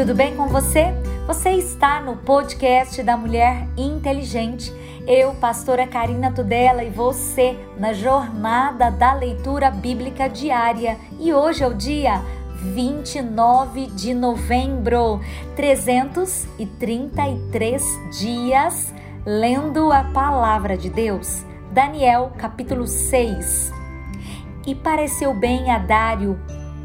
tudo bem com você? Você está no podcast da Mulher Inteligente. Eu, pastora Karina Tudela, e você na jornada da leitura bíblica diária. E hoje é o dia 29 de novembro, 333 dias lendo a palavra de Deus. Daniel, capítulo 6. E pareceu bem a Dário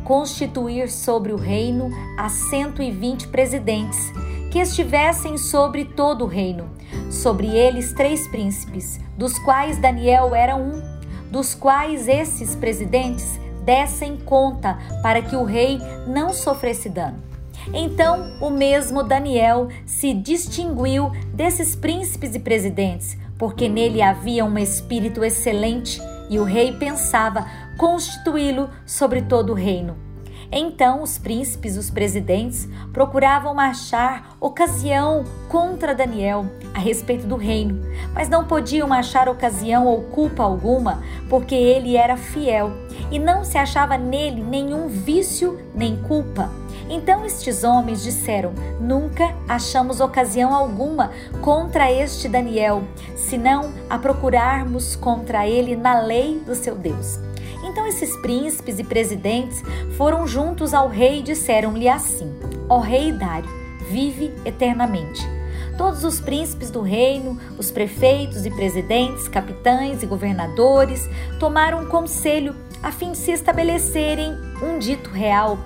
constituir sobre o reino a 120 presidentes, que estivessem sobre todo o reino, sobre eles três príncipes, dos quais Daniel era um, dos quais esses presidentes dessem conta para que o rei não sofresse dano. Então, o mesmo Daniel se distinguiu desses príncipes e presidentes, porque nele havia um espírito excelente e o rei pensava constituí-lo sobre todo o reino. Então os príncipes, os presidentes, procuravam achar ocasião contra Daniel a respeito do reino, mas não podiam achar ocasião ou culpa alguma, porque ele era fiel e não se achava nele nenhum vício nem culpa. Então estes homens disseram: Nunca achamos ocasião alguma contra este Daniel, senão a procurarmos contra ele na lei do seu Deus. Então esses príncipes e presidentes foram juntos ao rei e disseram-lhe assim: Ó rei Dário, vive eternamente. Todos os príncipes do reino, os prefeitos e presidentes, capitães e governadores tomaram um conselho a fim de se estabelecerem um dito real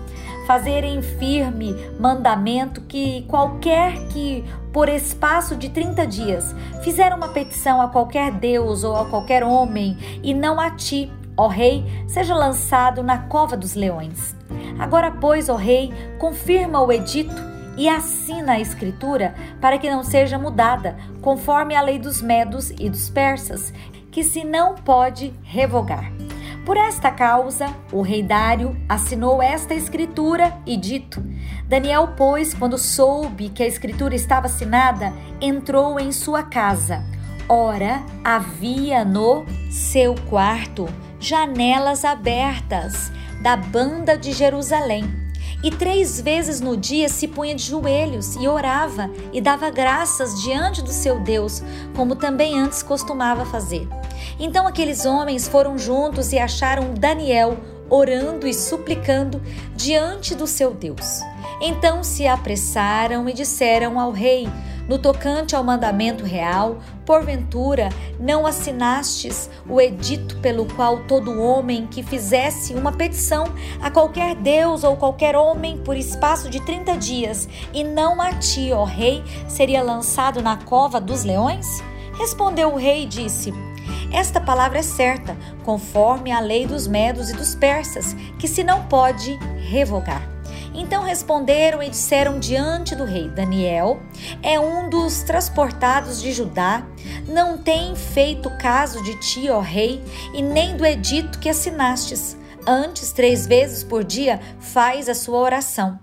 fazerem firme mandamento que qualquer que, por espaço de 30 dias, fizer uma petição a qualquer Deus ou a qualquer homem, e não a ti, ó rei, seja lançado na cova dos leões. Agora, pois, ó rei, confirma o edito e assina a escritura para que não seja mudada, conforme a lei dos medos e dos persas, que se não pode revogar. Por esta causa, o rei Dário assinou esta escritura e dito: Daniel, pois, quando soube que a escritura estava assinada, entrou em sua casa. Ora, havia no seu quarto janelas abertas da banda de Jerusalém. E três vezes no dia se punha de joelhos e orava e dava graças diante do seu Deus, como também antes costumava fazer. Então aqueles homens foram juntos e acharam Daniel orando e suplicando diante do seu Deus. Então se apressaram e disseram ao rei: No tocante ao mandamento real, porventura não assinastes o edito pelo qual todo homem que fizesse uma petição a qualquer Deus ou qualquer homem por espaço de trinta dias, e não a ti, ó rei, seria lançado na cova dos leões? Respondeu o rei e disse: esta palavra é certa, conforme a lei dos medos e dos persas, que se não pode revogar. Então responderam e disseram diante do rei: Daniel é um dos transportados de Judá, não tem feito caso de ti, ó rei, e nem do edito que assinastes. Antes, três vezes por dia, faz a sua oração.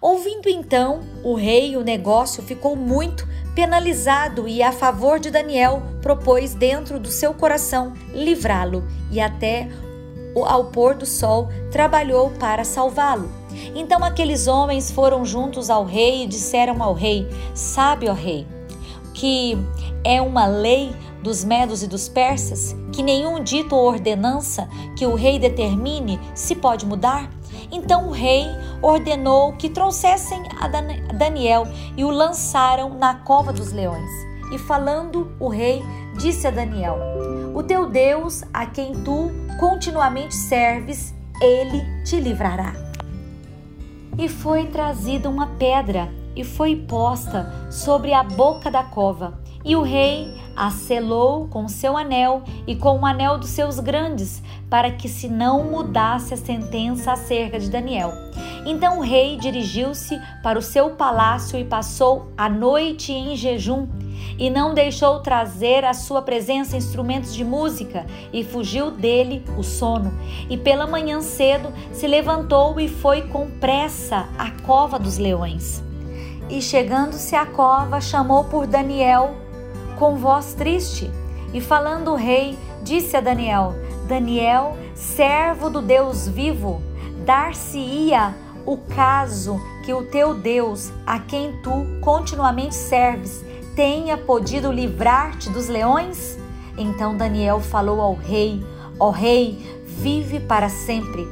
Ouvindo então o rei, o negócio ficou muito penalizado e a favor de Daniel propôs dentro do seu coração livrá-lo e até ao pôr do sol trabalhou para salvá-lo. Então aqueles homens foram juntos ao rei e disseram ao rei: Sabe, ó rei, que é uma lei dos medos e dos persas que nenhum dito ou ordenança que o rei determine se pode mudar? Então o rei ordenou que trouxessem a Daniel e o lançaram na cova dos leões. E falando o rei, disse a Daniel: O teu Deus, a quem tu continuamente serves, ele te livrará. E foi trazida uma pedra e foi posta sobre a boca da cova. E o rei a selou com seu anel e com o anel dos seus grandes, para que se não mudasse a sentença acerca de Daniel. Então o rei dirigiu-se para o seu palácio e passou a noite em jejum e não deixou trazer à sua presença instrumentos de música, e fugiu dele o sono. E pela manhã cedo se levantou e foi com pressa à cova dos leões. E chegando-se à cova, chamou por Daniel com voz triste. E falando o rei, disse a Daniel: Daniel, servo do Deus vivo, dar-se-ia o caso que o teu Deus, a quem tu continuamente serves, tenha podido livrar-te dos leões? Então Daniel falou ao rei: Ó oh, rei, vive para sempre.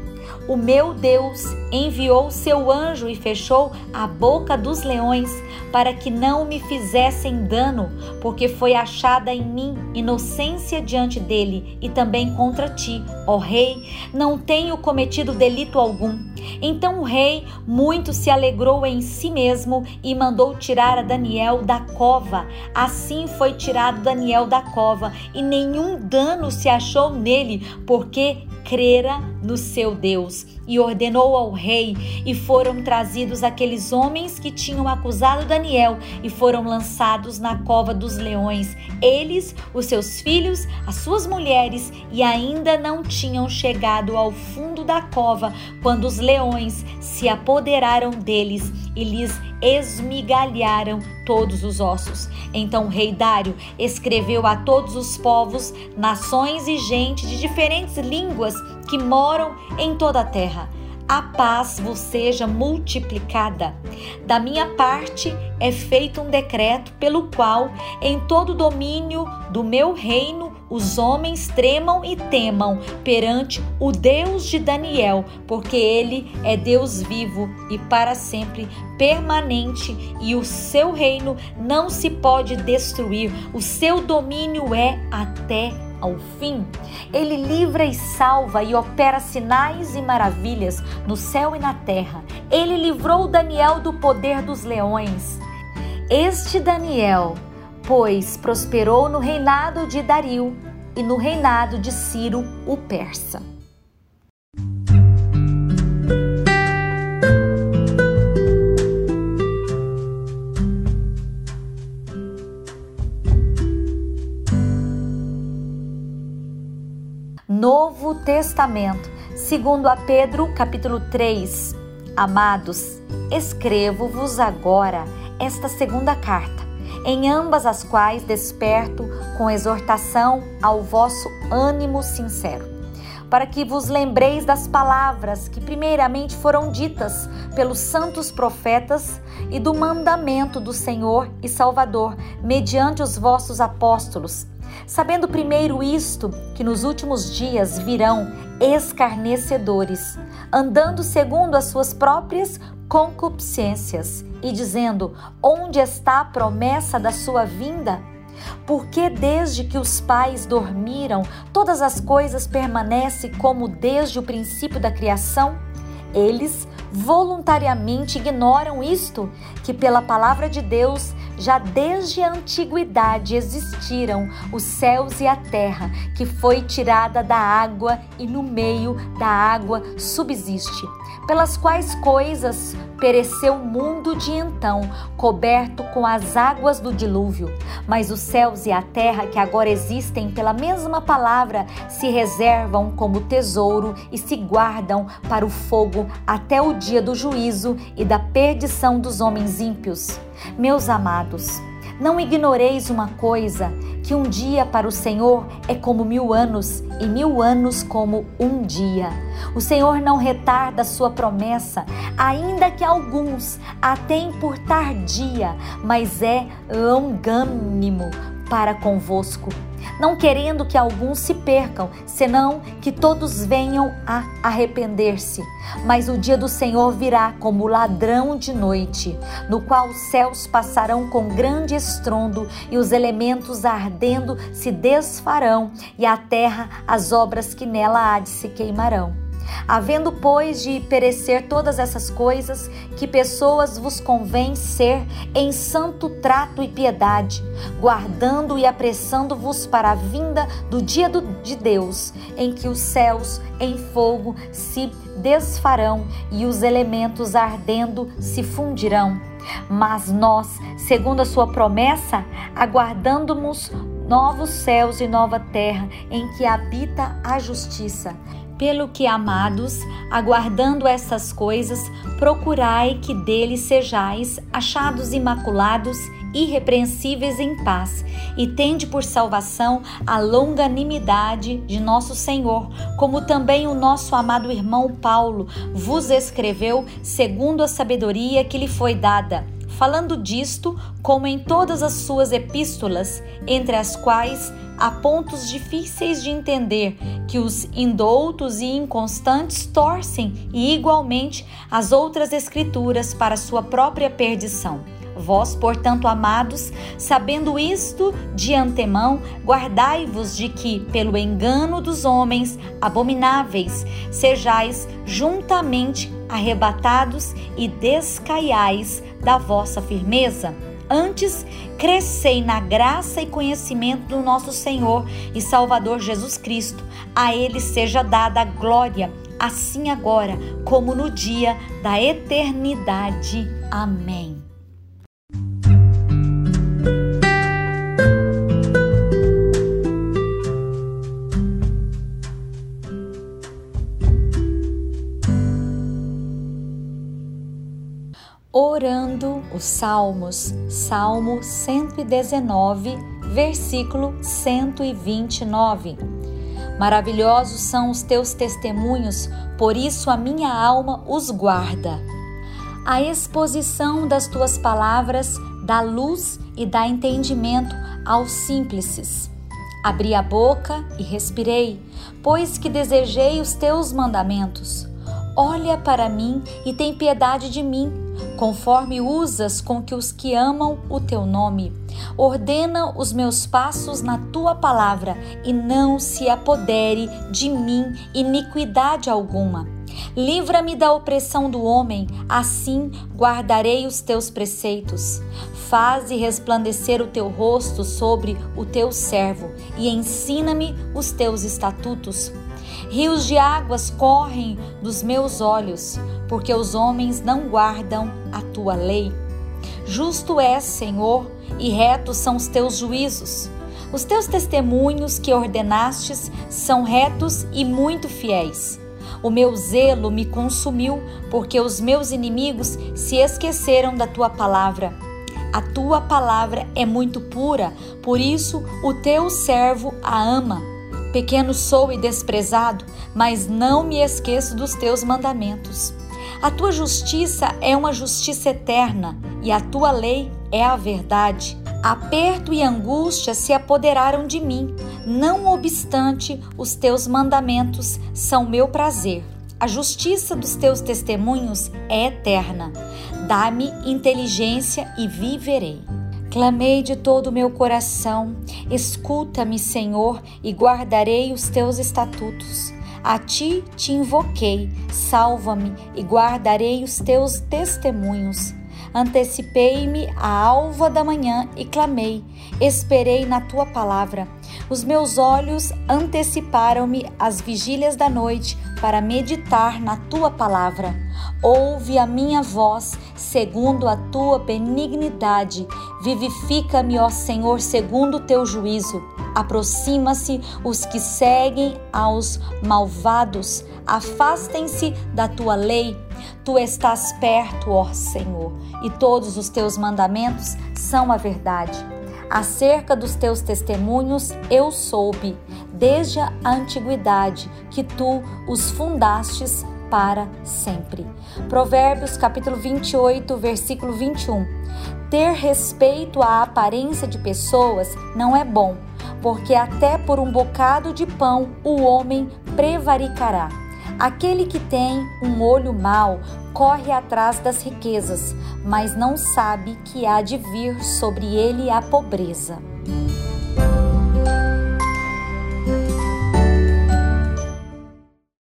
O meu Deus enviou seu anjo e fechou a boca dos leões para que não me fizessem dano, porque foi achada em mim inocência diante dele e também contra ti, ó rei, não tenho cometido delito algum. Então o rei muito se alegrou em si mesmo e mandou tirar a Daniel da cova. Assim foi tirado Daniel da cova e nenhum dano se achou nele, porque crera no seu Deus e ordenou ao rei, e foram trazidos aqueles homens que tinham acusado Daniel e foram lançados na cova dos leões. Eles, os seus filhos, as suas mulheres, e ainda não tinham chegado ao fundo da cova quando os leões se apoderaram deles e lhes esmigalharam todos os ossos. Então o rei Dário escreveu a todos os povos, nações e gente de diferentes línguas que moram em toda a terra. A paz vos seja multiplicada. Da minha parte é feito um decreto pelo qual, em todo o domínio do meu reino, os homens tremam e temam perante o Deus de Daniel, porque ele é Deus vivo e para sempre permanente, e o seu reino não se pode destruir, o seu domínio é até ao fim. Ele livra e salva e opera sinais e maravilhas no céu e na terra. Ele livrou Daniel do poder dos leões. Este Daniel, pois, prosperou no reinado de Dario e no reinado de Ciro, o persa. Novo Testamento, segundo a Pedro, capítulo 3. Amados, escrevo-vos agora esta segunda carta, em ambas as quais desperto com exortação ao vosso ânimo sincero, para que vos lembreis das palavras que primeiramente foram ditas pelos santos profetas e do mandamento do Senhor e Salvador, mediante os vossos apóstolos Sabendo primeiro isto, que nos últimos dias virão escarnecedores, andando segundo as suas próprias concupiscências, e dizendo: Onde está a promessa da sua vinda? Porque desde que os pais dormiram, todas as coisas permanecem como desde o princípio da criação? Eles voluntariamente ignoram isto, que pela palavra de Deus já desde a antiguidade existiram os céus e a terra, que foi tirada da água e no meio da água subsiste, pelas quais coisas pereceu o mundo de então, coberto com as águas do dilúvio. Mas os céus e a terra que agora existem pela mesma palavra se reservam como tesouro e se guardam para o fogo até o dia do juízo e da perdição dos homens ímpios. Meus amados, não ignoreis uma coisa: que um dia para o Senhor é como mil anos, e mil anos como um dia. O Senhor não retarda sua promessa, ainda que alguns a tenham por tardia, mas é longânimo para convosco não querendo que alguns se percam, senão que todos venham a arrepender-se. Mas o dia do Senhor virá como ladrão de noite, no qual os céus passarão com grande estrondo e os elementos ardendo se desfarão, e a terra as obras que nela há de se queimarão. Havendo, pois, de perecer todas essas coisas, que pessoas vos convém ser em santo trato e piedade, guardando e apressando-vos para a vinda do dia do, de Deus, em que os céus em fogo se desfarão e os elementos ardendo se fundirão. Mas nós, segundo a sua promessa, aguardando-nos novos céus e nova terra em que habita a justiça. Pelo que, amados, aguardando essas coisas, procurai que dele sejais achados imaculados irrepreensíveis em paz, e tende por salvação a longanimidade de nosso Senhor, como também o nosso amado irmão Paulo vos escreveu segundo a sabedoria que lhe foi dada falando disto, como em todas as suas epístolas, entre as quais há pontos difíceis de entender que os indoutos e inconstantes torcem e igualmente as outras escrituras para sua própria perdição. Vós, portanto, amados, sabendo isto de antemão, guardai-vos de que, pelo engano dos homens abomináveis, sejais juntamente arrebatados e descaiais da vossa firmeza. Antes, crescei na graça e conhecimento do nosso Senhor e Salvador Jesus Cristo. A Ele seja dada a glória, assim agora como no dia da eternidade. Amém. Os Salmos, Salmo 119, versículo 129. Maravilhosos são os teus testemunhos, por isso a minha alma os guarda. A exposição das tuas palavras dá luz e dá entendimento aos simples. Abri a boca e respirei, pois que desejei os teus mandamentos. Olha para mim e tem piedade de mim, conforme usas com que os que amam o teu nome. Ordena os meus passos na tua palavra e não se apodere de mim iniquidade alguma. Livra-me da opressão do homem, assim guardarei os teus preceitos. Faze resplandecer o teu rosto sobre o teu servo e ensina-me os teus estatutos. Rios de águas correm dos meus olhos, porque os homens não guardam a tua lei. Justo és, Senhor, e retos são os teus juízos. Os teus testemunhos que ordenastes são retos e muito fiéis. O meu zelo me consumiu, porque os meus inimigos se esqueceram da tua palavra. A tua palavra é muito pura, por isso o teu servo a ama. Pequeno sou e desprezado, mas não me esqueço dos teus mandamentos. A tua justiça é uma justiça eterna e a tua lei é a verdade. Aperto e angústia se apoderaram de mim, não obstante, os teus mandamentos são meu prazer. A justiça dos teus testemunhos é eterna. Dá-me inteligência e viverei. Clamei de todo o meu coração: escuta-me, Senhor, e guardarei os teus estatutos. A ti te invoquei, salva-me e guardarei os teus testemunhos. Antecipei-me à alva da manhã e clamei, esperei na tua palavra. Os meus olhos anteciparam-me às vigílias da noite para meditar na tua palavra. Ouve a minha voz segundo a tua benignidade. Vivifica-me, ó Senhor, segundo o teu juízo. Aproxima-se os que seguem aos malvados. Afastem-se da tua lei. Tu estás perto, ó Senhor, e todos os teus mandamentos são a verdade. Acerca dos teus testemunhos eu soube, desde a antiguidade, que tu os fundastes para sempre. Provérbios capítulo 28, versículo 21. Ter respeito à aparência de pessoas não é bom, porque até por um bocado de pão o homem prevaricará. Aquele que tem um olho mau corre atrás das riquezas, mas não sabe que há de vir sobre ele a pobreza.